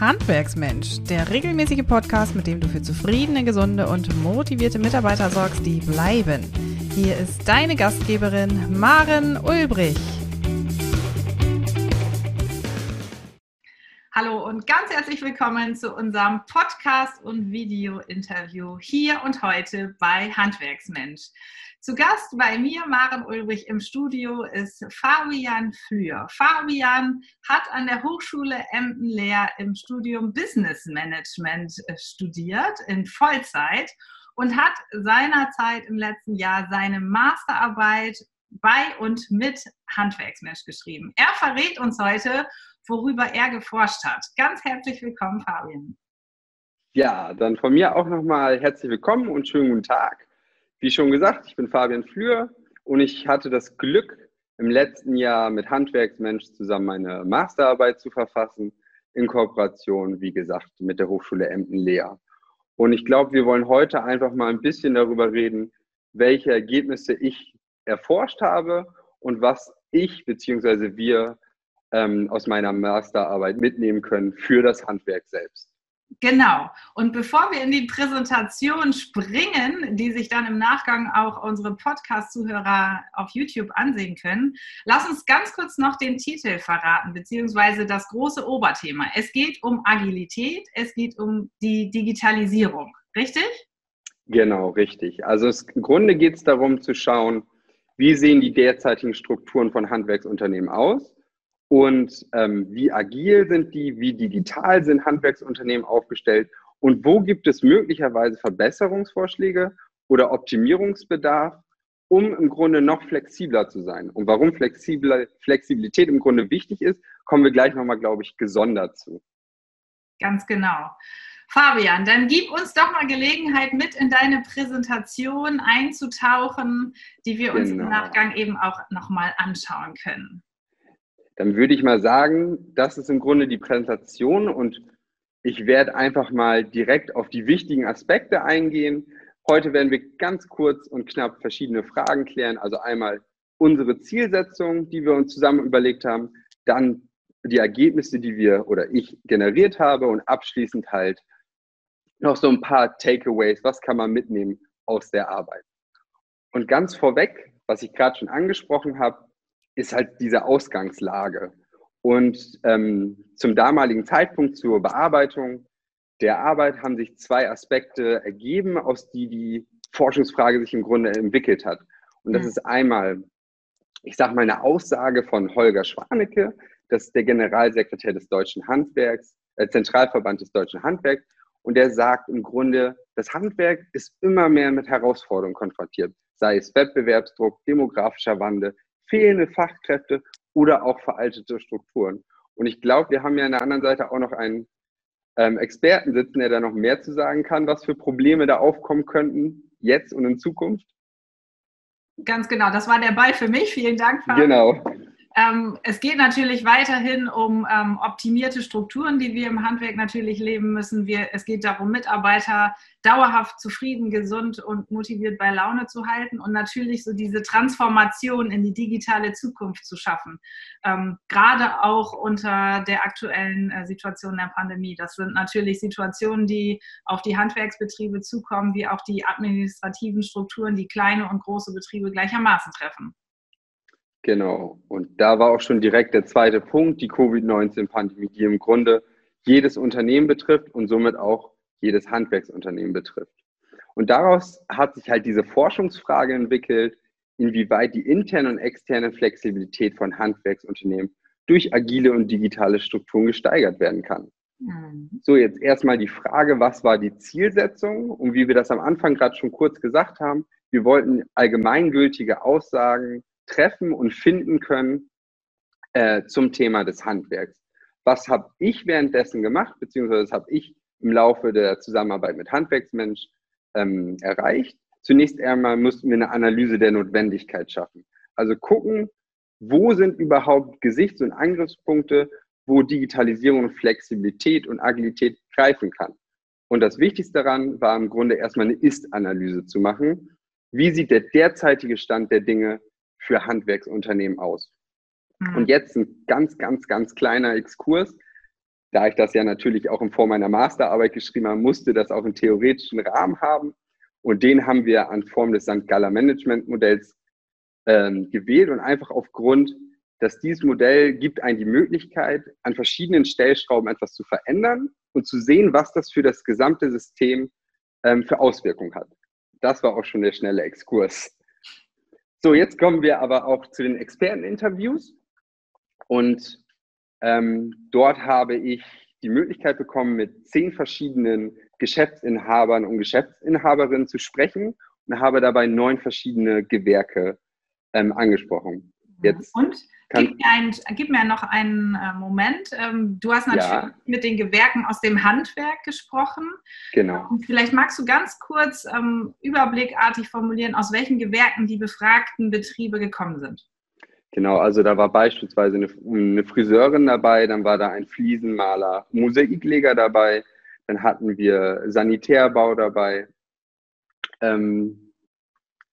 Handwerksmensch, der regelmäßige Podcast, mit dem du für zufriedene, gesunde und motivierte Mitarbeiter sorgst, die bleiben. Hier ist deine Gastgeberin Maren Ulbrich. Hallo und ganz herzlich willkommen zu unserem Podcast und Video-Interview hier und heute bei Handwerksmensch. Zu Gast bei mir, Maren Ulrich, im Studio ist Fabian Flür. Fabian hat an der Hochschule Emden-Lehr im Studium Business Management äh, studiert in Vollzeit und hat seinerzeit im letzten Jahr seine Masterarbeit bei und mit Handwerksmensch geschrieben. Er verrät uns heute, worüber er geforscht hat. Ganz herzlich willkommen, Fabian. Ja, dann von mir auch nochmal herzlich willkommen und schönen guten Tag. Wie schon gesagt, ich bin Fabian Flür und ich hatte das Glück, im letzten Jahr mit Handwerksmensch zusammen meine Masterarbeit zu verfassen, in Kooperation, wie gesagt, mit der Hochschule Emden-Lehr. Und ich glaube, wir wollen heute einfach mal ein bisschen darüber reden, welche Ergebnisse ich erforscht habe und was ich bzw. wir ähm, aus meiner Masterarbeit mitnehmen können für das Handwerk selbst. Genau. Und bevor wir in die Präsentation springen, die sich dann im Nachgang auch unsere Podcast-Zuhörer auf YouTube ansehen können, lass uns ganz kurz noch den Titel verraten, beziehungsweise das große Oberthema. Es geht um Agilität, es geht um die Digitalisierung. Richtig? Genau, richtig. Also im Grunde geht es darum zu schauen, wie sehen die derzeitigen Strukturen von Handwerksunternehmen aus und ähm, wie agil sind die, wie digital sind Handwerksunternehmen aufgestellt und wo gibt es möglicherweise Verbesserungsvorschläge oder Optimierungsbedarf, um im Grunde noch flexibler zu sein. Und warum Flexibil Flexibilität im Grunde wichtig ist, kommen wir gleich nochmal, glaube ich, gesondert zu. Ganz genau. Fabian, dann gib uns doch mal Gelegenheit, mit in deine Präsentation einzutauchen, die wir uns genau. im Nachgang eben auch nochmal anschauen können dann würde ich mal sagen, das ist im Grunde die Präsentation und ich werde einfach mal direkt auf die wichtigen Aspekte eingehen. Heute werden wir ganz kurz und knapp verschiedene Fragen klären. Also einmal unsere Zielsetzung, die wir uns zusammen überlegt haben, dann die Ergebnisse, die wir oder ich generiert habe und abschließend halt noch so ein paar Takeaways, was kann man mitnehmen aus der Arbeit. Und ganz vorweg, was ich gerade schon angesprochen habe, ist halt diese Ausgangslage. Und ähm, zum damaligen Zeitpunkt zur Bearbeitung der Arbeit haben sich zwei Aspekte ergeben, aus die die Forschungsfrage sich im Grunde entwickelt hat. Und das mhm. ist einmal, ich sage mal, eine Aussage von Holger Schwanecke, das ist der Generalsekretär des Deutschen Handwerks, äh, Zentralverband des Deutschen Handwerks. Und der sagt im Grunde, das Handwerk ist immer mehr mit Herausforderungen konfrontiert, sei es Wettbewerbsdruck, demografischer Wandel, fehlende Fachkräfte oder auch veraltete Strukturen. Und ich glaube, wir haben ja an der anderen Seite auch noch einen ähm, Experten sitzen, der da noch mehr zu sagen kann, was für Probleme da aufkommen könnten, jetzt und in Zukunft. Ganz genau, das war der Ball für mich. Vielen Dank. Fabian. Genau. Ähm, es geht natürlich weiterhin um ähm, optimierte Strukturen, die wir im Handwerk natürlich leben müssen. Wir, es geht darum, Mitarbeiter dauerhaft zufrieden, gesund und motiviert bei Laune zu halten und natürlich so diese Transformation in die digitale Zukunft zu schaffen. Ähm, gerade auch unter der aktuellen äh, Situation der Pandemie. Das sind natürlich Situationen, die auf die Handwerksbetriebe zukommen, wie auch die administrativen Strukturen, die kleine und große Betriebe gleichermaßen treffen. Genau. Und da war auch schon direkt der zweite Punkt, die Covid-19-Pandemie, die im Grunde jedes Unternehmen betrifft und somit auch jedes Handwerksunternehmen betrifft. Und daraus hat sich halt diese Forschungsfrage entwickelt, inwieweit die interne und externe Flexibilität von Handwerksunternehmen durch agile und digitale Strukturen gesteigert werden kann. Mhm. So, jetzt erstmal die Frage, was war die Zielsetzung? Und wie wir das am Anfang gerade schon kurz gesagt haben, wir wollten allgemeingültige Aussagen treffen und finden können äh, zum Thema des Handwerks. Was habe ich währenddessen gemacht, beziehungsweise habe ich im Laufe der Zusammenarbeit mit Handwerksmensch ähm, erreicht? Zunächst einmal mussten wir eine Analyse der Notwendigkeit schaffen. Also gucken, wo sind überhaupt Gesichts- und Angriffspunkte, wo Digitalisierung Flexibilität und Agilität greifen kann. Und das Wichtigste daran war im Grunde erstmal eine Ist-Analyse zu machen. Wie sieht der derzeitige Stand der Dinge für Handwerksunternehmen aus. Mhm. Und jetzt ein ganz, ganz, ganz kleiner Exkurs. da ich das ja natürlich auch in Form meiner Masterarbeit geschrieben habe, musste das auch einen theoretischen Rahmen haben. Und den haben wir an Form des St. Galler Management Modells ähm, gewählt und einfach aufgrund, dass dieses Modell gibt einen die Möglichkeit, an verschiedenen Stellschrauben etwas zu verändern und zu sehen, was das für das gesamte System ähm, für Auswirkungen hat. Das war auch schon der schnelle Exkurs. So, jetzt kommen wir aber auch zu den Experteninterviews. Und ähm, dort habe ich die Möglichkeit bekommen, mit zehn verschiedenen Geschäftsinhabern und Geschäftsinhaberinnen zu sprechen und habe dabei neun verschiedene Gewerke ähm, angesprochen. Jetzt und gib mir, ein, gib mir, noch einen äh, Moment. Ähm, du hast natürlich ja. mit den Gewerken aus dem Handwerk gesprochen. Genau. Vielleicht magst du ganz kurz ähm, überblickartig formulieren, aus welchen Gewerken die befragten Betriebe gekommen sind. Genau, also da war beispielsweise eine, eine Friseurin dabei, dann war da ein Fliesenmaler, Mosaikleger dabei, dann hatten wir Sanitärbau dabei, ähm,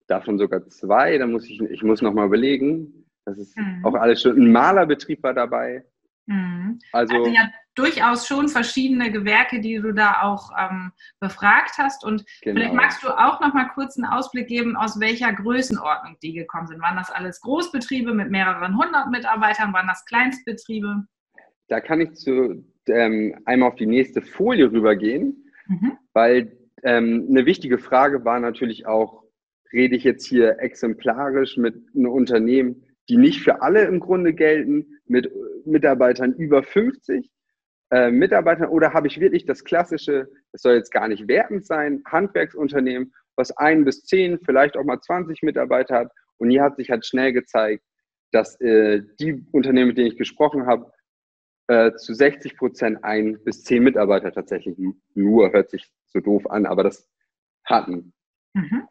davon sogar zwei, da muss ich, ich muss nochmal überlegen, das ist mhm. auch alles schon, ein Malerbetrieb war dabei. Mhm. Also, also, ja durchaus schon verschiedene Gewerke, die du da auch ähm, befragt hast. Und genau. vielleicht magst du auch noch mal kurz einen Ausblick geben, aus welcher Größenordnung die gekommen sind. Waren das alles Großbetriebe mit mehreren hundert Mitarbeitern? Waren das Kleinstbetriebe? Da kann ich zu, ähm, einmal auf die nächste Folie rübergehen, mhm. weil ähm, eine wichtige Frage war natürlich auch, rede ich jetzt hier exemplarisch mit einem Unternehmen, die nicht für alle im Grunde gelten, mit Mitarbeitern über 50 äh, Mitarbeitern oder habe ich wirklich das klassische, es soll jetzt gar nicht wertend sein, Handwerksunternehmen, was ein bis zehn, vielleicht auch mal 20 Mitarbeiter hat. Und hier hat sich halt schnell gezeigt, dass äh, die Unternehmen, mit denen ich gesprochen habe, äh, zu 60 Prozent ein bis zehn Mitarbeiter tatsächlich nur, hört sich so doof an, aber das hatten. Mhm.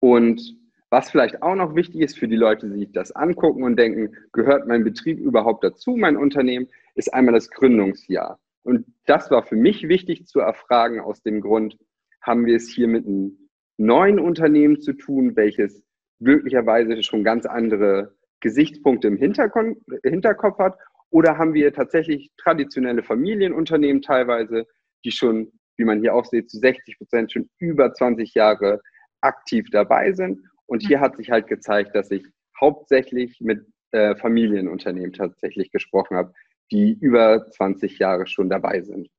Und was vielleicht auch noch wichtig ist für die Leute, die sich das angucken und denken, gehört mein Betrieb überhaupt dazu, mein Unternehmen, ist einmal das Gründungsjahr. Und das war für mich wichtig zu erfragen aus dem Grund, haben wir es hier mit einem neuen Unternehmen zu tun, welches möglicherweise schon ganz andere Gesichtspunkte im Hinterkopf hat? Oder haben wir tatsächlich traditionelle Familienunternehmen teilweise, die schon, wie man hier auch sieht, zu 60 Prozent schon über 20 Jahre aktiv dabei sind? Und hier hat sich halt gezeigt, dass ich hauptsächlich mit äh, Familienunternehmen tatsächlich gesprochen habe, die über 20 Jahre schon dabei sind.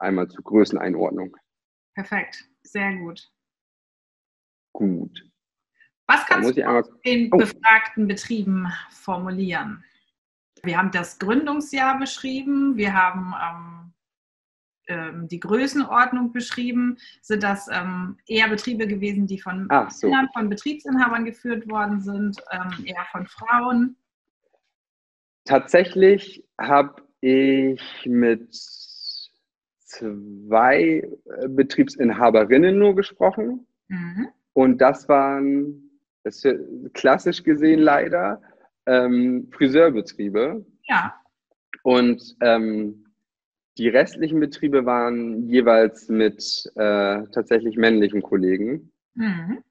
Einmal zur Größeneinordnung. Perfekt, sehr gut. Gut. Was kannst du einmal, den oh. befragten Betrieben formulieren? Wir haben das Gründungsjahr beschrieben, wir haben ähm, ähm, die Größenordnung beschrieben. Sind das ähm, eher Betriebe gewesen, die von so. Männern, von Betriebsinhabern geführt worden sind, ähm, eher von Frauen? Tatsächlich habe ich mit zwei äh, Betriebsinhaberinnen nur gesprochen. Mhm. Und das waren, das klassisch gesehen leider, ähm, Friseurbetriebe. Ja. Und ähm, die restlichen Betriebe waren jeweils mit äh, tatsächlich männlichen Kollegen. Mhm.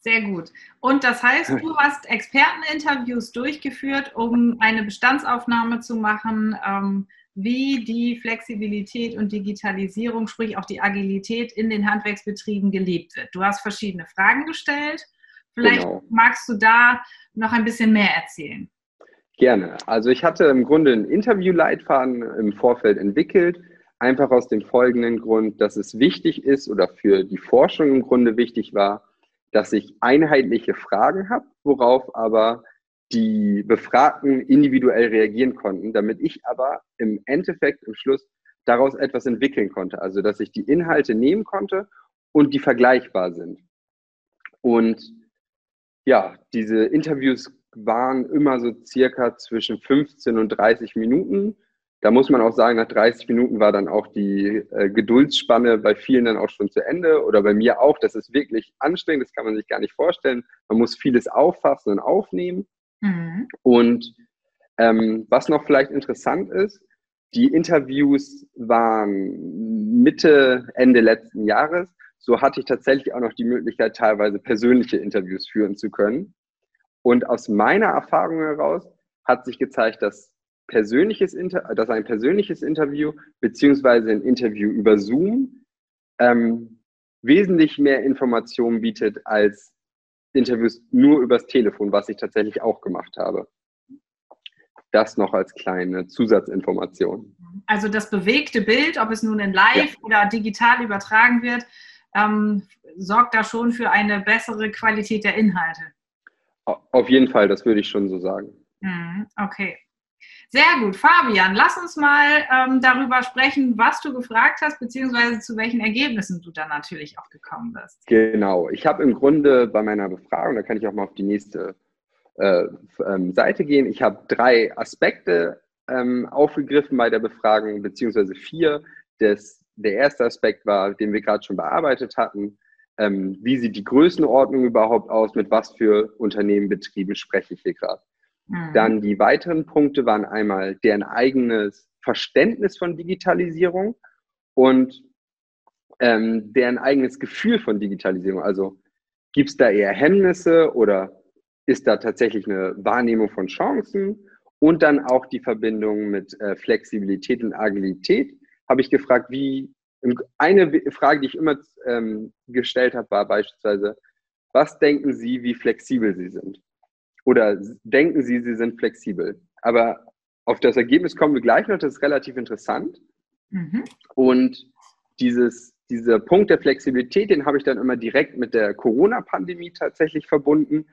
Sehr gut. Und das heißt, du hast Experteninterviews durchgeführt, um eine Bestandsaufnahme zu machen, ähm, wie die Flexibilität und Digitalisierung, sprich auch die Agilität in den Handwerksbetrieben gelebt wird. Du hast verschiedene Fragen gestellt. Vielleicht genau. magst du da noch ein bisschen mehr erzählen. Gerne. Also ich hatte im Grunde einen Interviewleitfaden im Vorfeld entwickelt, einfach aus dem folgenden Grund, dass es wichtig ist oder für die Forschung im Grunde wichtig war, dass ich einheitliche Fragen habe, worauf aber die Befragten individuell reagieren konnten, damit ich aber im Endeffekt, im Schluss, daraus etwas entwickeln konnte. Also, dass ich die Inhalte nehmen konnte und die vergleichbar sind. Und ja, diese Interviews waren immer so circa zwischen 15 und 30 Minuten. Da muss man auch sagen, nach 30 Minuten war dann auch die äh, Geduldsspanne bei vielen dann auch schon zu Ende oder bei mir auch. Das ist wirklich anstrengend, das kann man sich gar nicht vorstellen. Man muss vieles auffassen und aufnehmen. Mhm. Und ähm, was noch vielleicht interessant ist, die Interviews waren Mitte, Ende letzten Jahres. So hatte ich tatsächlich auch noch die Möglichkeit, teilweise persönliche Interviews führen zu können. Und aus meiner Erfahrung heraus hat sich gezeigt, dass persönliches Inter dass ein persönliches Interview beziehungsweise ein Interview über Zoom ähm, wesentlich mehr Informationen bietet als Interviews nur übers Telefon, was ich tatsächlich auch gemacht habe. Das noch als kleine Zusatzinformation. Also das bewegte Bild, ob es nun in Live ja. oder digital übertragen wird, ähm, sorgt da schon für eine bessere Qualität der Inhalte. Auf jeden Fall, das würde ich schon so sagen. Mhm, okay. Sehr gut. Fabian, lass uns mal ähm, darüber sprechen, was du gefragt hast, beziehungsweise zu welchen Ergebnissen du dann natürlich auch gekommen bist. Genau. Ich habe im Grunde bei meiner Befragung, da kann ich auch mal auf die nächste äh, ähm, Seite gehen, ich habe drei Aspekte ähm, aufgegriffen bei der Befragung, beziehungsweise vier. Das, der erste Aspekt war, den wir gerade schon bearbeitet hatten. Ähm, wie sieht die Größenordnung überhaupt aus? Mit was für Unternehmen, Betrieben spreche ich hier gerade? Mhm. Dann die weiteren Punkte waren einmal deren eigenes Verständnis von Digitalisierung und ähm, deren eigenes Gefühl von Digitalisierung. Also gibt es da eher Hemmnisse oder ist da tatsächlich eine Wahrnehmung von Chancen? Und dann auch die Verbindung mit äh, Flexibilität und Agilität. Habe ich gefragt, wie, eine Frage, die ich immer ähm, gestellt habe, war beispielsweise, was denken Sie, wie flexibel Sie sind? Oder denken Sie, Sie sind flexibel? Aber auf das Ergebnis kommen wir gleich noch, das ist relativ interessant. Mhm. Und dieses, dieser Punkt der Flexibilität, den habe ich dann immer direkt mit der Corona-Pandemie tatsächlich verbunden,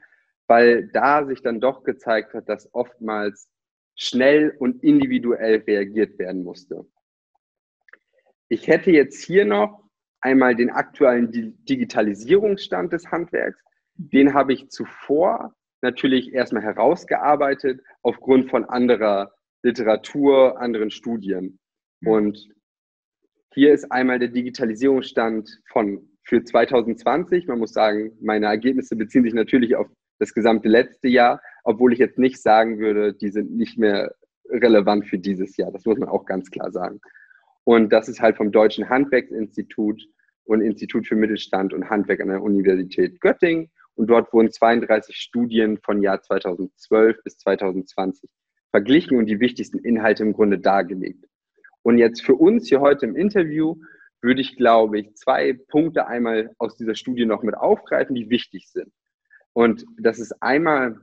weil da sich dann doch gezeigt hat, dass oftmals schnell und individuell reagiert werden musste. Ich hätte jetzt hier noch einmal den aktuellen Digitalisierungsstand des Handwerks. Den habe ich zuvor natürlich erstmal herausgearbeitet aufgrund von anderer Literatur, anderen Studien. Mhm. Und hier ist einmal der Digitalisierungsstand von für 2020. Man muss sagen, meine Ergebnisse beziehen sich natürlich auf das gesamte letzte Jahr, obwohl ich jetzt nicht sagen würde, die sind nicht mehr relevant für dieses Jahr. Das muss man auch ganz klar sagen. Und das ist halt vom Deutschen Handwerksinstitut und Institut für Mittelstand und Handwerk an der Universität Göttingen. Und dort wurden 32 Studien von Jahr 2012 bis 2020 verglichen und die wichtigsten Inhalte im Grunde dargelegt. Und jetzt für uns hier heute im Interview würde ich, glaube ich, zwei Punkte einmal aus dieser Studie noch mit aufgreifen, die wichtig sind. Und das ist einmal,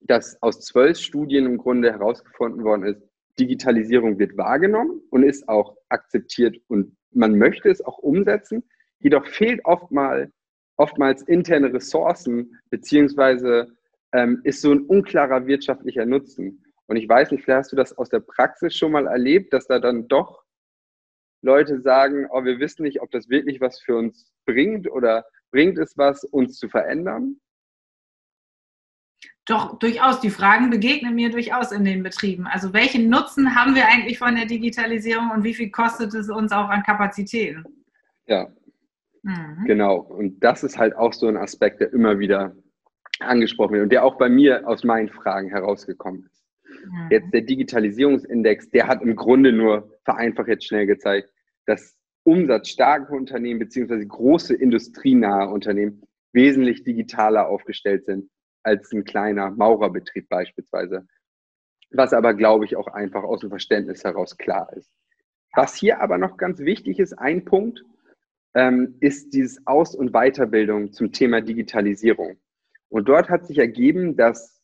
dass aus zwölf Studien im Grunde herausgefunden worden ist, Digitalisierung wird wahrgenommen und ist auch akzeptiert und man möchte es auch umsetzen. Jedoch fehlt oftmals oftmals interne Ressourcen, beziehungsweise ähm, ist so ein unklarer wirtschaftlicher Nutzen. Und ich weiß nicht, vielleicht hast du das aus der Praxis schon mal erlebt, dass da dann doch Leute sagen, oh, wir wissen nicht, ob das wirklich was für uns bringt oder bringt es was, uns zu verändern? Doch, durchaus. Die Fragen begegnen mir durchaus in den Betrieben. Also welchen Nutzen haben wir eigentlich von der Digitalisierung und wie viel kostet es uns auch an Kapazitäten? Ja, Mhm. Genau. Und das ist halt auch so ein Aspekt, der immer wieder angesprochen wird und der auch bei mir aus meinen Fragen herausgekommen ist. Mhm. Jetzt der Digitalisierungsindex, der hat im Grunde nur vereinfacht jetzt schnell gezeigt, dass umsatzstarke Unternehmen beziehungsweise große industrienahe Unternehmen wesentlich digitaler aufgestellt sind als ein kleiner Maurerbetrieb beispielsweise. Was aber, glaube ich, auch einfach aus dem Verständnis heraus klar ist. Was hier aber noch ganz wichtig ist, ein Punkt, ähm, ist dieses Aus- und Weiterbildung zum Thema Digitalisierung. Und dort hat sich ergeben, dass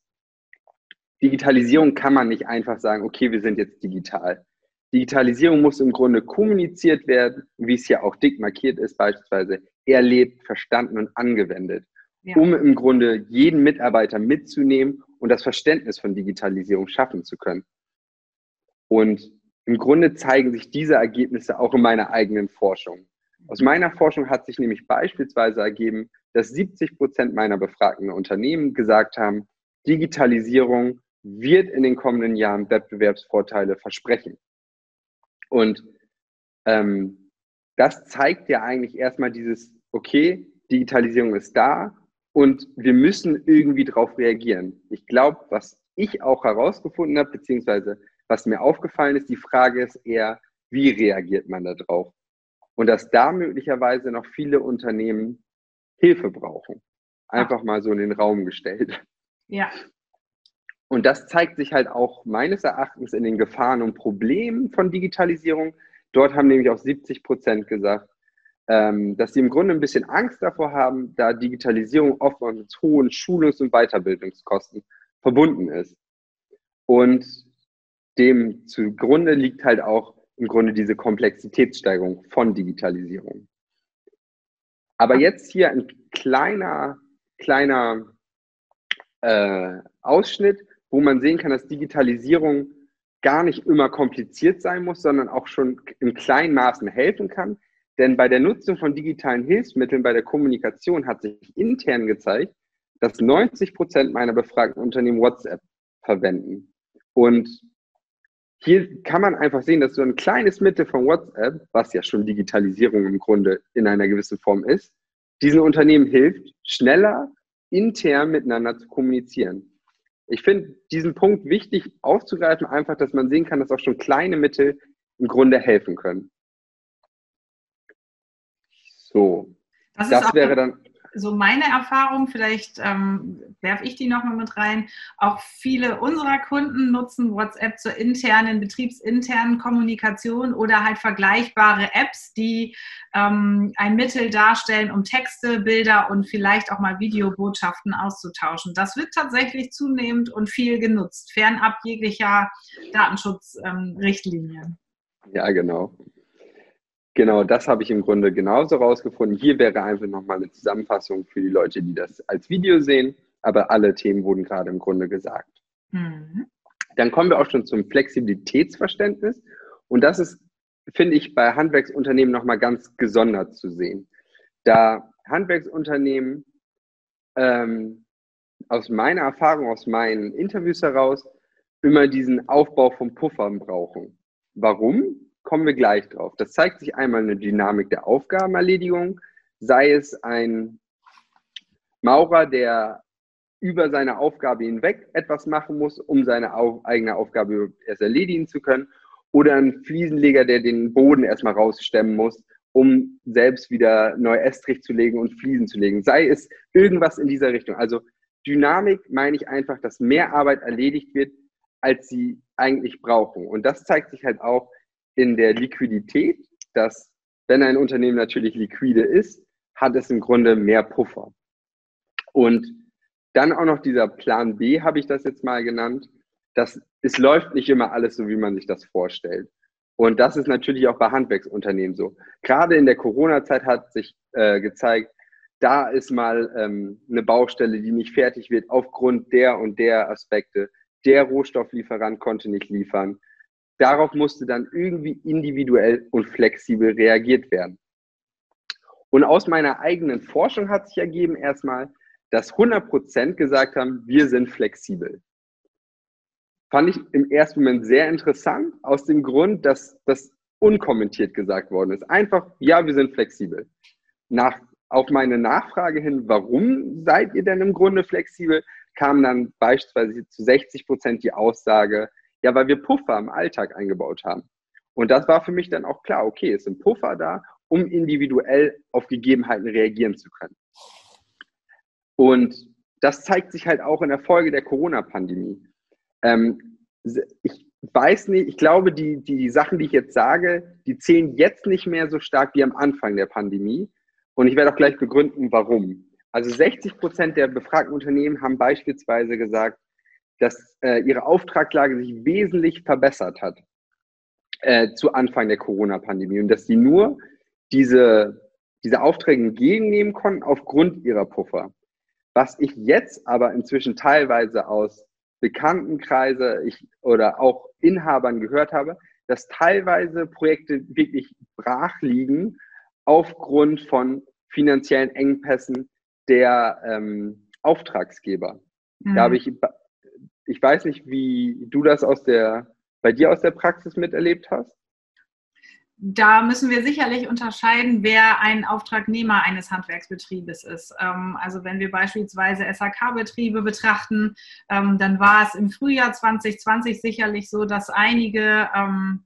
Digitalisierung kann man nicht einfach sagen, okay, wir sind jetzt digital. Digitalisierung muss im Grunde kommuniziert werden, wie es ja auch dick markiert ist, beispielsweise erlebt, verstanden und angewendet, ja. um im Grunde jeden Mitarbeiter mitzunehmen und das Verständnis von Digitalisierung schaffen zu können. Und im Grunde zeigen sich diese Ergebnisse auch in meiner eigenen Forschung. Aus meiner Forschung hat sich nämlich beispielsweise ergeben, dass 70 Prozent meiner befragten Unternehmen gesagt haben, Digitalisierung wird in den kommenden Jahren Wettbewerbsvorteile versprechen. Und ähm, das zeigt ja eigentlich erstmal dieses, okay, Digitalisierung ist da und wir müssen irgendwie darauf reagieren. Ich glaube, was ich auch herausgefunden habe, beziehungsweise was mir aufgefallen ist, die Frage ist eher, wie reagiert man darauf? und dass da möglicherweise noch viele Unternehmen Hilfe brauchen. Einfach mal so in den Raum gestellt. Ja. Und das zeigt sich halt auch meines Erachtens in den Gefahren und Problemen von Digitalisierung. Dort haben nämlich auch 70 Prozent gesagt, ähm, dass sie im Grunde ein bisschen Angst davor haben, da Digitalisierung oft mit hohen Schulungs- und Weiterbildungskosten verbunden ist. Und dem zugrunde liegt halt auch im Grunde diese Komplexitätssteigerung von Digitalisierung. Aber jetzt hier ein kleiner, kleiner äh, Ausschnitt, wo man sehen kann, dass Digitalisierung gar nicht immer kompliziert sein muss, sondern auch schon in kleinen Maßen helfen kann. Denn bei der Nutzung von digitalen Hilfsmitteln bei der Kommunikation hat sich intern gezeigt, dass 90 Prozent meiner befragten Unternehmen WhatsApp verwenden. Und hier kann man einfach sehen, dass so ein kleines Mittel von WhatsApp, was ja schon Digitalisierung im Grunde in einer gewissen Form ist, diesen Unternehmen hilft, schneller intern miteinander zu kommunizieren. Ich finde diesen Punkt wichtig aufzugreifen, einfach, dass man sehen kann, dass auch schon kleine Mittel im Grunde helfen können. So, das, das wäre dann so meine Erfahrung, vielleicht ähm, werfe ich die nochmal mit rein, auch viele unserer Kunden nutzen WhatsApp zur internen, betriebsinternen Kommunikation oder halt vergleichbare Apps, die ähm, ein Mittel darstellen, um Texte, Bilder und vielleicht auch mal Videobotschaften auszutauschen. Das wird tatsächlich zunehmend und viel genutzt, fernab jeglicher Datenschutzrichtlinien. Ähm, ja, genau. Genau, das habe ich im Grunde genauso rausgefunden. Hier wäre einfach nochmal eine Zusammenfassung für die Leute, die das als Video sehen, aber alle Themen wurden gerade im Grunde gesagt. Mhm. Dann kommen wir auch schon zum Flexibilitätsverständnis und das ist, finde ich, bei Handwerksunternehmen nochmal ganz gesondert zu sehen. Da Handwerksunternehmen ähm, aus meiner Erfahrung, aus meinen Interviews heraus, immer diesen Aufbau von Puffern brauchen. Warum? Kommen wir gleich drauf. Das zeigt sich einmal eine Dynamik der Aufgabenerledigung, sei es ein Maurer, der über seine Aufgabe hinweg etwas machen muss, um seine eigene Aufgabe erst erledigen zu können, oder ein Fliesenleger, der den Boden erstmal rausstemmen muss, um selbst wieder neu Estrich zu legen und Fliesen zu legen. Sei es irgendwas in dieser Richtung. Also Dynamik meine ich einfach, dass mehr Arbeit erledigt wird, als sie eigentlich brauchen. Und das zeigt sich halt auch in der Liquidität, dass wenn ein Unternehmen natürlich liquide ist, hat es im Grunde mehr Puffer. Und dann auch noch dieser Plan B, habe ich das jetzt mal genannt. dass es läuft nicht immer alles so, wie man sich das vorstellt. Und das ist natürlich auch bei Handwerksunternehmen so. Gerade in der Corona-Zeit hat sich äh, gezeigt, da ist mal ähm, eine Baustelle, die nicht fertig wird aufgrund der und der Aspekte. Der Rohstofflieferant konnte nicht liefern darauf musste dann irgendwie individuell und flexibel reagiert werden. Und aus meiner eigenen Forschung hat sich ergeben erstmal, dass 100 Prozent gesagt haben, wir sind flexibel. Fand ich im ersten Moment sehr interessant, aus dem Grund, dass das unkommentiert gesagt worden ist. Einfach, ja, wir sind flexibel. Nach, auf meine Nachfrage hin, warum seid ihr denn im Grunde flexibel, kam dann beispielsweise zu 60 Prozent die Aussage, ja, weil wir Puffer im Alltag eingebaut haben. Und das war für mich dann auch klar, okay, es sind Puffer da, um individuell auf Gegebenheiten reagieren zu können. Und das zeigt sich halt auch in der Folge der Corona-Pandemie. Ähm, ich weiß nicht, ich glaube, die, die Sachen, die ich jetzt sage, die zählen jetzt nicht mehr so stark wie am Anfang der Pandemie. Und ich werde auch gleich begründen, warum. Also 60 Prozent der befragten Unternehmen haben beispielsweise gesagt, dass äh, ihre Auftragslage sich wesentlich verbessert hat äh, zu Anfang der Corona-Pandemie und dass sie nur diese, diese Aufträge entgegennehmen konnten aufgrund ihrer Puffer. Was ich jetzt aber inzwischen teilweise aus Bekanntenkreise ich, oder auch Inhabern gehört habe, dass teilweise Projekte wirklich brach liegen aufgrund von finanziellen Engpässen der ähm, Auftragsgeber. Mhm. Da habe ich ich weiß nicht, wie du das aus der, bei dir aus der Praxis miterlebt hast. Da müssen wir sicherlich unterscheiden, wer ein Auftragnehmer eines Handwerksbetriebes ist. Ähm, also wenn wir beispielsweise SAK-Betriebe betrachten, ähm, dann war es im Frühjahr 2020 sicherlich so, dass einige ähm,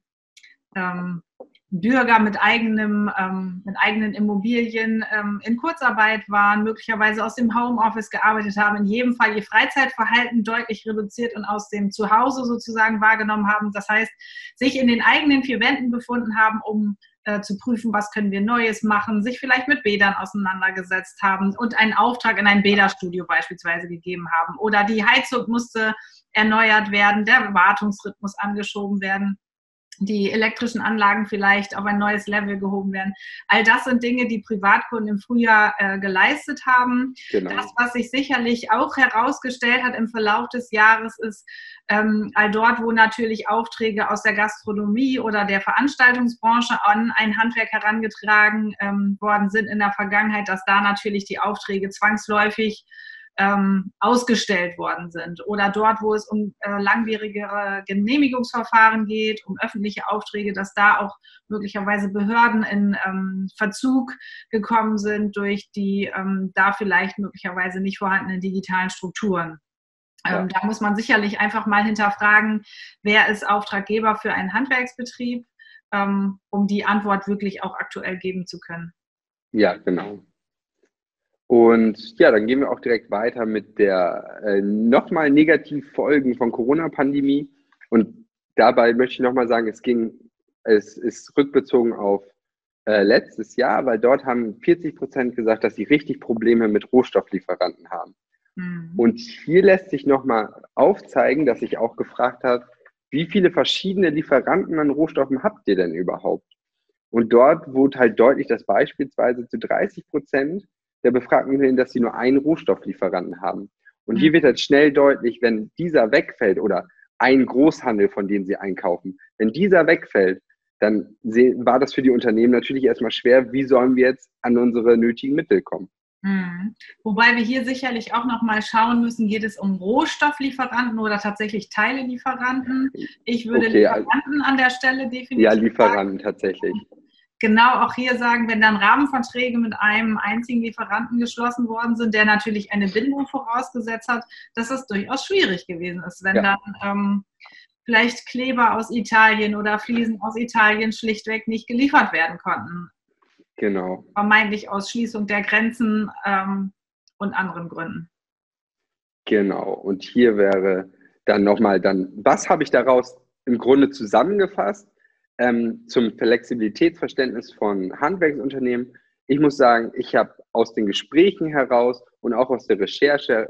Bürger mit, eigenem, ähm, mit eigenen Immobilien ähm, in Kurzarbeit waren, möglicherweise aus dem Homeoffice gearbeitet haben, in jedem Fall ihr Freizeitverhalten deutlich reduziert und aus dem Zuhause sozusagen wahrgenommen haben. Das heißt, sich in den eigenen vier Wänden befunden haben, um äh, zu prüfen, was können wir Neues machen, sich vielleicht mit Bädern auseinandergesetzt haben und einen Auftrag in ein Bäderstudio beispielsweise gegeben haben. Oder die Heizung musste erneuert werden, der Wartungsrhythmus angeschoben werden die elektrischen Anlagen vielleicht auf ein neues Level gehoben werden. All das sind Dinge, die Privatkunden im Frühjahr äh, geleistet haben. Genau. Das, was sich sicherlich auch herausgestellt hat im Verlauf des Jahres, ist ähm, all dort, wo natürlich Aufträge aus der Gastronomie oder der Veranstaltungsbranche an ein Handwerk herangetragen ähm, worden sind in der Vergangenheit, dass da natürlich die Aufträge zwangsläufig ähm, ausgestellt worden sind oder dort, wo es um äh, langwierigere Genehmigungsverfahren geht, um öffentliche Aufträge, dass da auch möglicherweise Behörden in ähm, Verzug gekommen sind durch die ähm, da vielleicht möglicherweise nicht vorhandenen digitalen Strukturen. Ja. Ähm, da muss man sicherlich einfach mal hinterfragen, wer ist Auftraggeber für einen Handwerksbetrieb, ähm, um die Antwort wirklich auch aktuell geben zu können. Ja, genau. Und ja, dann gehen wir auch direkt weiter mit der äh, nochmal Negativfolgen von Corona-Pandemie. Und dabei möchte ich nochmal sagen, es ging, es ist rückbezogen auf äh, letztes Jahr, weil dort haben 40 Prozent gesagt, dass sie richtig Probleme mit Rohstofflieferanten haben. Mhm. Und hier lässt sich nochmal aufzeigen, dass sich auch gefragt hat, wie viele verschiedene Lieferanten an Rohstoffen habt ihr denn überhaupt? Und dort wurde halt deutlich, dass beispielsweise zu 30 Prozent der Befragten sehen, dass sie nur einen Rohstofflieferanten haben. Und hier mhm. wird halt schnell deutlich, wenn dieser wegfällt oder ein Großhandel, von dem sie einkaufen, wenn dieser wegfällt, dann war das für die Unternehmen natürlich erstmal schwer, wie sollen wir jetzt an unsere nötigen Mittel kommen. Mhm. Wobei wir hier sicherlich auch nochmal schauen müssen, geht es um Rohstofflieferanten oder tatsächlich Teilelieferanten? Ich würde okay, Lieferanten an der Stelle definitiv. Ja, Lieferanten sagen. tatsächlich genau auch hier sagen, wenn dann Rahmenverträge mit einem einzigen Lieferanten geschlossen worden sind, der natürlich eine Bindung vorausgesetzt hat, dass es durchaus schwierig gewesen ist, wenn ja. dann ähm, vielleicht Kleber aus Italien oder Fliesen aus Italien schlichtweg nicht geliefert werden konnten. Genau. Vermeintlich aus Schließung der Grenzen ähm, und anderen Gründen. Genau. Und hier wäre dann nochmal dann, was habe ich daraus im Grunde zusammengefasst? Ähm, zum Flexibilitätsverständnis von Handwerksunternehmen. Ich muss sagen, ich habe aus den Gesprächen heraus und auch aus der Recherche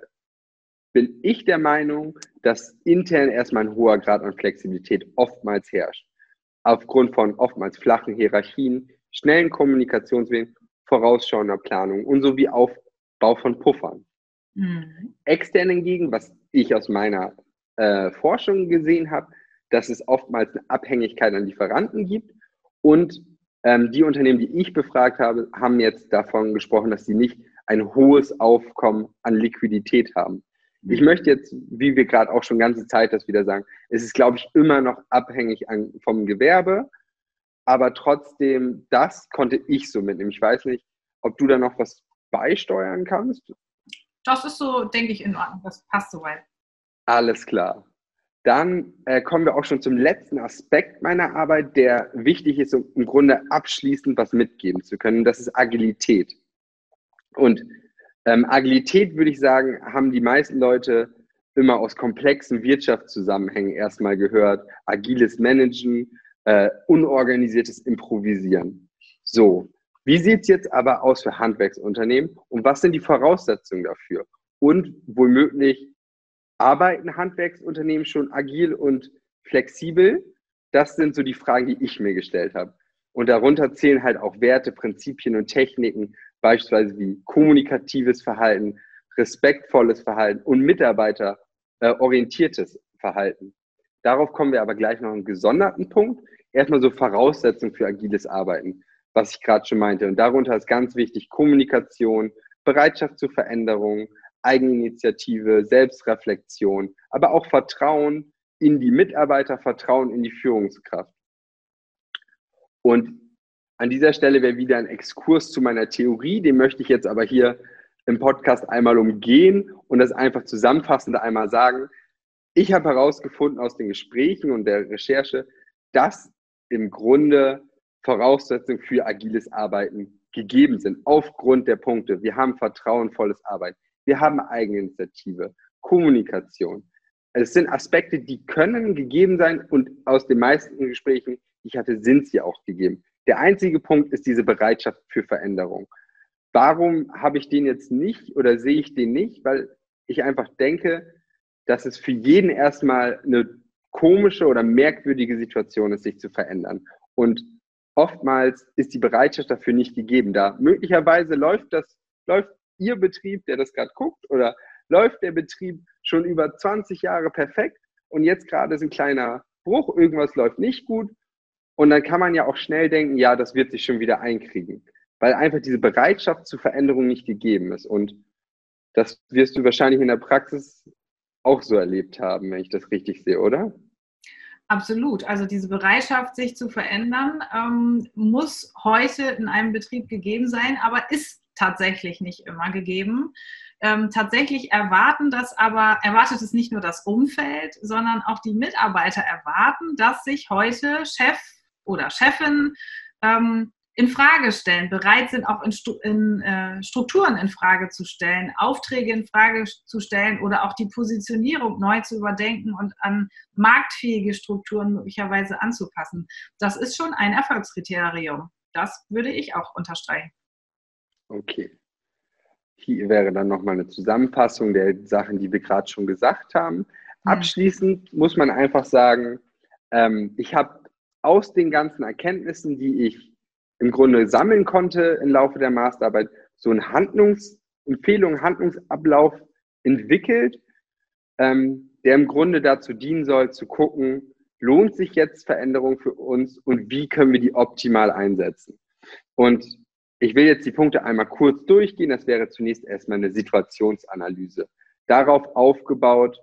bin ich der Meinung, dass intern erstmal ein hoher Grad an Flexibilität oftmals herrscht. Aufgrund von oftmals flachen Hierarchien, schnellen Kommunikationswegen, vorausschauender Planung und sowie Aufbau von Puffern. Mhm. Extern hingegen, was ich aus meiner äh, Forschung gesehen habe, dass es oftmals eine Abhängigkeit an Lieferanten gibt. Und ähm, die Unternehmen, die ich befragt habe, haben jetzt davon gesprochen, dass sie nicht ein hohes Aufkommen an Liquidität haben. Mhm. Ich möchte jetzt, wie wir gerade auch schon ganze Zeit das wieder sagen, es ist, glaube ich, immer noch abhängig an, vom Gewerbe, aber trotzdem, das konnte ich so mitnehmen. Ich weiß nicht, ob du da noch was beisteuern kannst. Das ist so, denke ich, in Ordnung. Das passt soweit. Alles klar. Dann äh, kommen wir auch schon zum letzten Aspekt meiner Arbeit, der wichtig ist, um im Grunde abschließend was mitgeben zu können. Das ist Agilität. Und ähm, Agilität, würde ich sagen, haben die meisten Leute immer aus komplexen Wirtschaftszusammenhängen erstmal gehört. Agiles Managen, äh, unorganisiertes Improvisieren. So, wie sieht es jetzt aber aus für Handwerksunternehmen und was sind die Voraussetzungen dafür? Und womöglich Arbeiten Handwerksunternehmen schon agil und flexibel? Das sind so die Fragen, die ich mir gestellt habe. Und darunter zählen halt auch Werte, Prinzipien und Techniken, beispielsweise wie kommunikatives Verhalten, respektvolles Verhalten und mitarbeiterorientiertes Verhalten. Darauf kommen wir aber gleich noch einen gesonderten Punkt. Erstmal so Voraussetzungen für agiles Arbeiten, was ich gerade schon meinte. Und darunter ist ganz wichtig Kommunikation, Bereitschaft zur Veränderung, Eigeninitiative, Selbstreflexion, aber auch Vertrauen in die Mitarbeiter, Vertrauen in die Führungskraft. Und an dieser Stelle wäre wieder ein Exkurs zu meiner Theorie, den möchte ich jetzt aber hier im Podcast einmal umgehen und das einfach zusammenfassend einmal sagen. Ich habe herausgefunden aus den Gesprächen und der Recherche, dass im Grunde Voraussetzungen für agiles Arbeiten gegeben sind, aufgrund der Punkte. Wir haben vertrauenvolles Arbeiten, wir haben Eigeninitiative, Kommunikation. Es sind Aspekte, die können gegeben sein und aus den meisten Gesprächen, die ich hatte, sind sie auch gegeben. Der einzige Punkt ist diese Bereitschaft für Veränderung. Warum habe ich den jetzt nicht oder sehe ich den nicht? Weil ich einfach denke, dass es für jeden erstmal eine komische oder merkwürdige Situation ist, sich zu verändern. Und oftmals ist die Bereitschaft dafür nicht gegeben. Da möglicherweise läuft das, läuft Ihr Betrieb, der das gerade guckt, oder läuft der Betrieb schon über 20 Jahre perfekt und jetzt gerade ist ein kleiner Bruch, irgendwas läuft nicht gut. Und dann kann man ja auch schnell denken, ja, das wird sich schon wieder einkriegen, weil einfach diese Bereitschaft zur Veränderung nicht gegeben ist. Und das wirst du wahrscheinlich in der Praxis auch so erlebt haben, wenn ich das richtig sehe, oder? Absolut. Also diese Bereitschaft, sich zu verändern, ähm, muss heute in einem Betrieb gegeben sein, aber ist tatsächlich nicht immer gegeben. Ähm, tatsächlich erwarten das aber, erwartet es nicht nur das Umfeld, sondern auch die Mitarbeiter erwarten, dass sich heute Chef oder Chefin ähm, in Frage stellen, bereit sind, auch in, in äh, Strukturen in Frage zu stellen, Aufträge in Frage zu stellen oder auch die Positionierung neu zu überdenken und an marktfähige Strukturen möglicherweise anzupassen. Das ist schon ein Erfolgskriterium. Das würde ich auch unterstreichen. Okay. Hier wäre dann nochmal eine Zusammenfassung der Sachen, die wir gerade schon gesagt haben. Abschließend muss man einfach sagen, ähm, ich habe aus den ganzen Erkenntnissen, die ich im Grunde sammeln konnte im Laufe der Masterarbeit, so ein Handlungsempfehlung, Handlungsablauf entwickelt, ähm, der im Grunde dazu dienen soll, zu gucken, lohnt sich jetzt Veränderung für uns und wie können wir die optimal einsetzen. Und ich will jetzt die Punkte einmal kurz durchgehen. Das wäre zunächst erstmal eine Situationsanalyse. Darauf aufgebaut,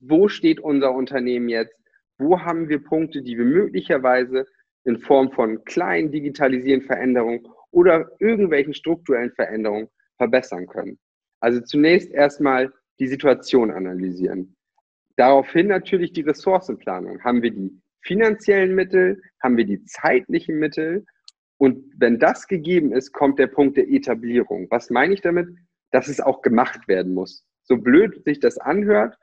wo steht unser Unternehmen jetzt? Wo haben wir Punkte, die wir möglicherweise in Form von kleinen digitalisieren Veränderungen oder irgendwelchen strukturellen Veränderungen verbessern können. Also zunächst erstmal die Situation analysieren. Daraufhin natürlich die Ressourcenplanung. Haben wir die finanziellen Mittel? Haben wir die zeitlichen Mittel? Und wenn das gegeben ist, kommt der Punkt der Etablierung. Was meine ich damit? Dass es auch gemacht werden muss. So blöd sich das anhört,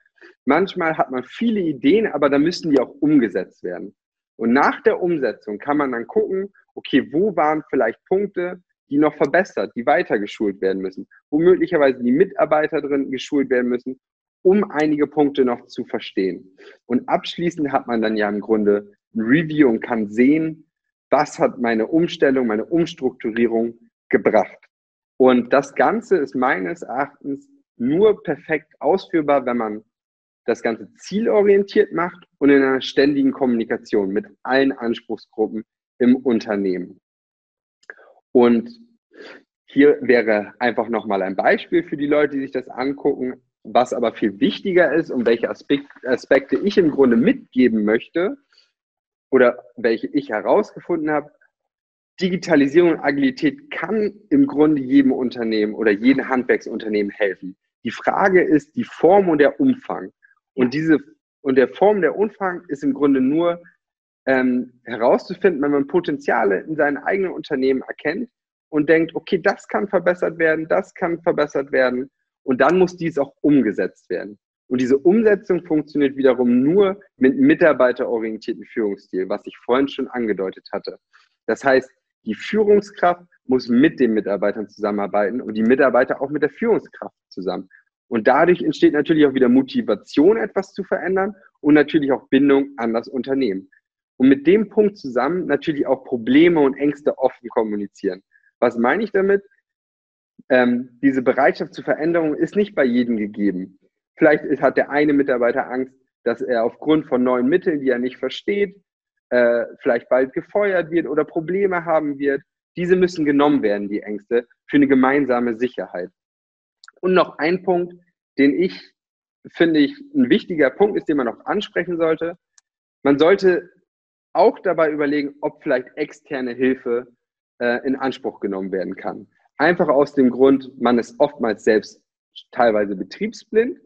manchmal hat man viele Ideen, aber da müssen die auch umgesetzt werden. Und nach der Umsetzung kann man dann gucken, okay, wo waren vielleicht Punkte, die noch verbessert, die weiter geschult werden müssen, wo möglicherweise die Mitarbeiter drin geschult werden müssen, um einige Punkte noch zu verstehen. Und abschließend hat man dann ja im Grunde ein Review und kann sehen, was hat meine Umstellung, meine Umstrukturierung gebracht. Und das Ganze ist meines Erachtens nur perfekt ausführbar, wenn man das Ganze zielorientiert macht und in einer ständigen Kommunikation mit allen Anspruchsgruppen im Unternehmen. Und hier wäre einfach nochmal ein Beispiel für die Leute, die sich das angucken, was aber viel wichtiger ist und welche Aspekte ich im Grunde mitgeben möchte oder welche ich herausgefunden habe. Digitalisierung und Agilität kann im Grunde jedem Unternehmen oder jedem Handwerksunternehmen helfen. Die Frage ist die Form und der Umfang. Und diese und der Form der Umfang ist im Grunde nur ähm, herauszufinden, wenn man Potenziale in seinem eigenen Unternehmen erkennt und denkt, okay, das kann verbessert werden, das kann verbessert werden und dann muss dies auch umgesetzt werden. Und diese Umsetzung funktioniert wiederum nur mit mitarbeiterorientierten Führungsstil, was ich vorhin schon angedeutet hatte. Das heißt, die Führungskraft muss mit den Mitarbeitern zusammenarbeiten und die Mitarbeiter auch mit der Führungskraft zusammen. Und dadurch entsteht natürlich auch wieder Motivation, etwas zu verändern und natürlich auch Bindung an das Unternehmen. Und mit dem Punkt zusammen natürlich auch Probleme und Ängste offen kommunizieren. Was meine ich damit? Ähm, diese Bereitschaft zur Veränderung ist nicht bei jedem gegeben. Vielleicht hat der eine Mitarbeiter Angst, dass er aufgrund von neuen Mitteln, die er nicht versteht, äh, vielleicht bald gefeuert wird oder Probleme haben wird. Diese müssen genommen werden, die Ängste, für eine gemeinsame Sicherheit. Und noch ein Punkt, den ich finde ich ein wichtiger Punkt ist, den man noch ansprechen sollte. Man sollte auch dabei überlegen, ob vielleicht externe Hilfe äh, in Anspruch genommen werden kann. Einfach aus dem Grund, man ist oftmals selbst teilweise betriebsblind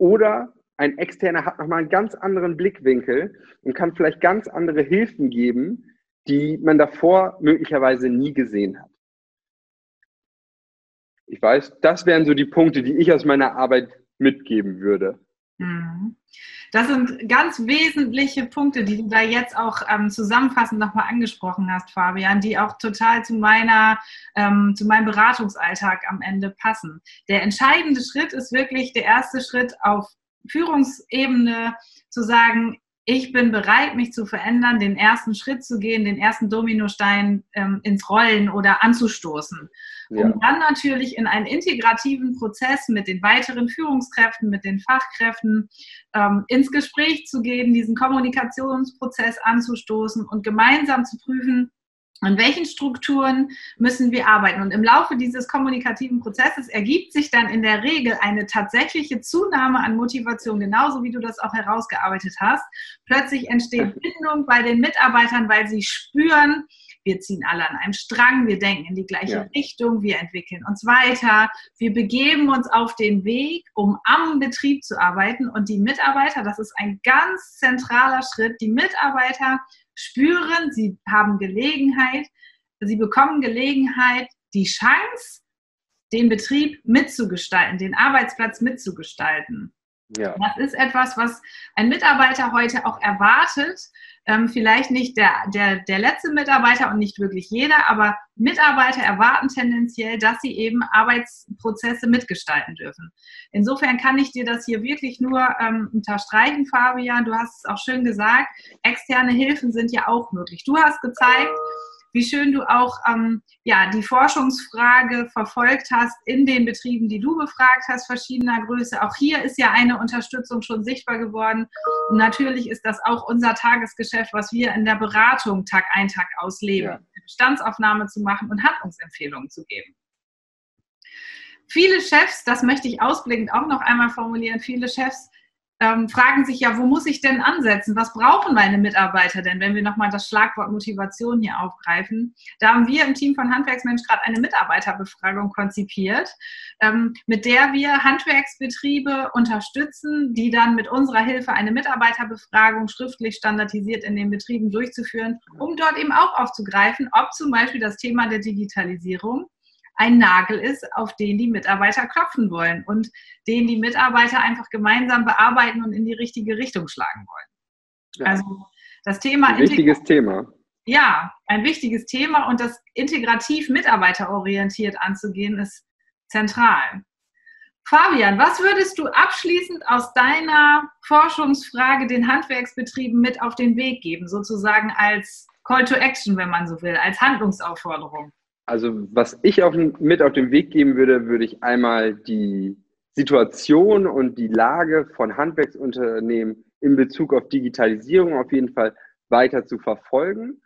oder ein externer hat nochmal einen ganz anderen Blickwinkel und kann vielleicht ganz andere Hilfen geben, die man davor möglicherweise nie gesehen hat. Ich weiß, das wären so die Punkte, die ich aus meiner Arbeit mitgeben würde. Mhm. Das sind ganz wesentliche Punkte, die du da jetzt auch ähm, zusammenfassend nochmal angesprochen hast, Fabian, die auch total zu meiner, ähm, zu meinem Beratungsalltag am Ende passen. Der entscheidende Schritt ist wirklich der erste Schritt auf Führungsebene zu sagen, ich bin bereit, mich zu verändern, den ersten Schritt zu gehen, den ersten Dominostein ähm, ins Rollen oder anzustoßen. Ja. Um dann natürlich in einen integrativen Prozess mit den weiteren Führungskräften, mit den Fachkräften ähm, ins Gespräch zu gehen, diesen Kommunikationsprozess anzustoßen und gemeinsam zu prüfen, an welchen Strukturen müssen wir arbeiten? Und im Laufe dieses kommunikativen Prozesses ergibt sich dann in der Regel eine tatsächliche Zunahme an Motivation, genauso wie du das auch herausgearbeitet hast. Plötzlich entsteht Bindung bei den Mitarbeitern, weil sie spüren, wir ziehen alle an einem Strang, wir denken in die gleiche ja. Richtung, wir entwickeln uns weiter, wir begeben uns auf den Weg, um am Betrieb zu arbeiten. Und die Mitarbeiter, das ist ein ganz zentraler Schritt, die Mitarbeiter spüren, sie haben Gelegenheit, sie bekommen Gelegenheit, die Chance, den Betrieb mitzugestalten, den Arbeitsplatz mitzugestalten. Ja. Das ist etwas, was ein Mitarbeiter heute auch erwartet. Ähm, vielleicht nicht der, der, der letzte Mitarbeiter und nicht wirklich jeder, aber Mitarbeiter erwarten tendenziell, dass sie eben Arbeitsprozesse mitgestalten dürfen. Insofern kann ich dir das hier wirklich nur ähm, unterstreichen, Fabian. Du hast es auch schön gesagt, externe Hilfen sind ja auch möglich. Du hast gezeigt, wie schön du auch ähm, ja, die Forschungsfrage verfolgt hast in den Betrieben, die du befragt hast, verschiedener Größe. Auch hier ist ja eine Unterstützung schon sichtbar geworden. Und natürlich ist das auch unser Tagesgeschäft, was wir in der Beratung Tag ein, Tag ausleben, ja. Bestandsaufnahme zu machen und Handlungsempfehlungen zu geben. Viele Chefs, das möchte ich ausblickend auch noch einmal formulieren, viele Chefs ähm, fragen sich ja, wo muss ich denn ansetzen? Was brauchen meine Mitarbeiter denn, wenn wir nochmal das Schlagwort Motivation hier aufgreifen? Da haben wir im Team von Handwerksmensch gerade eine Mitarbeiterbefragung konzipiert, ähm, mit der wir Handwerksbetriebe unterstützen, die dann mit unserer Hilfe eine Mitarbeiterbefragung schriftlich standardisiert in den Betrieben durchzuführen, um dort eben auch aufzugreifen, ob zum Beispiel das Thema der Digitalisierung ein Nagel ist, auf den die Mitarbeiter klopfen wollen und den die Mitarbeiter einfach gemeinsam bearbeiten und in die richtige Richtung schlagen wollen. Ja. Also das Thema. Ein wichtiges Thema. Ja, ein wichtiges Thema und das integrativ mitarbeiterorientiert anzugehen ist zentral. Fabian, was würdest du abschließend aus deiner Forschungsfrage den Handwerksbetrieben mit auf den Weg geben, sozusagen als Call to Action, wenn man so will, als Handlungsaufforderung? Also was ich auf, mit auf den Weg geben würde, würde ich einmal die Situation und die Lage von Handwerksunternehmen in Bezug auf Digitalisierung auf jeden Fall weiter zu verfolgen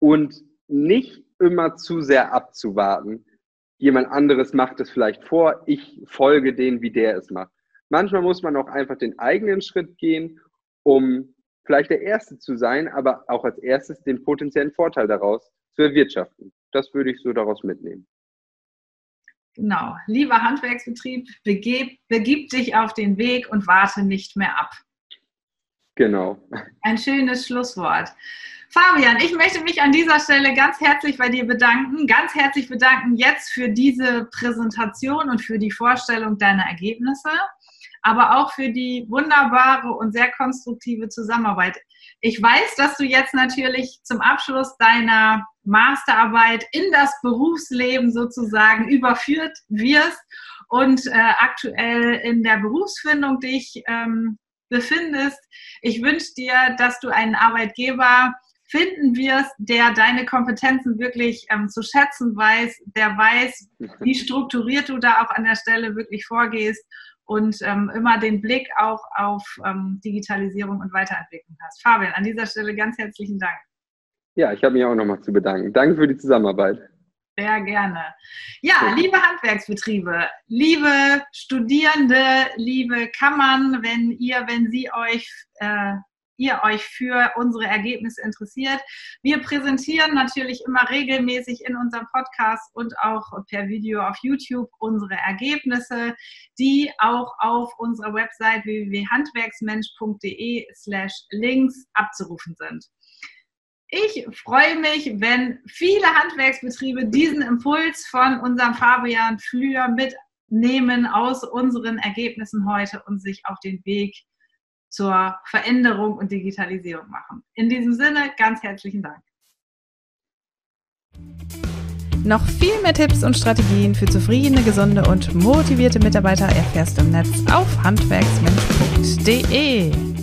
und nicht immer zu sehr abzuwarten. Jemand anderes macht es vielleicht vor, ich folge dem, wie der es macht. Manchmal muss man auch einfach den eigenen Schritt gehen, um vielleicht der Erste zu sein, aber auch als erstes den potenziellen Vorteil daraus zu erwirtschaften das würde ich so daraus mitnehmen. Genau. Lieber Handwerksbetrieb, begib, begib dich auf den Weg und warte nicht mehr ab. Genau. Ein schönes Schlusswort. Fabian, ich möchte mich an dieser Stelle ganz herzlich bei dir bedanken, ganz herzlich bedanken jetzt für diese Präsentation und für die Vorstellung deiner Ergebnisse, aber auch für die wunderbare und sehr konstruktive Zusammenarbeit. Ich weiß, dass du jetzt natürlich zum Abschluss deiner Masterarbeit in das Berufsleben sozusagen überführt wirst und äh, aktuell in der Berufsfindung dich ähm, befindest. Ich wünsche dir, dass du einen Arbeitgeber finden wirst, der deine Kompetenzen wirklich ähm, zu schätzen weiß, der weiß, wie strukturiert du da auch an der Stelle wirklich vorgehst und ähm, immer den Blick auch auf ähm, Digitalisierung und Weiterentwicklung hast. Fabian, an dieser Stelle ganz herzlichen Dank. Ja, ich habe mich auch nochmal zu bedanken. Danke für die Zusammenarbeit. Sehr gerne. Ja, liebe Handwerksbetriebe, liebe Studierende, liebe Kammern, wenn ihr, wenn Sie euch äh, ihr euch für unsere Ergebnisse interessiert. Wir präsentieren natürlich immer regelmäßig in unserem Podcast und auch per Video auf YouTube unsere Ergebnisse, die auch auf unserer Website www.handwerksmensch.de slash links abzurufen sind. Ich freue mich, wenn viele Handwerksbetriebe diesen Impuls von unserem Fabian Flür mitnehmen aus unseren Ergebnissen heute und sich auf den Weg zur Veränderung und Digitalisierung machen. In diesem Sinne, ganz herzlichen Dank. Noch viel mehr Tipps und Strategien für zufriedene, gesunde und motivierte Mitarbeiter erfährst du im Netz auf handwerksmensch.de.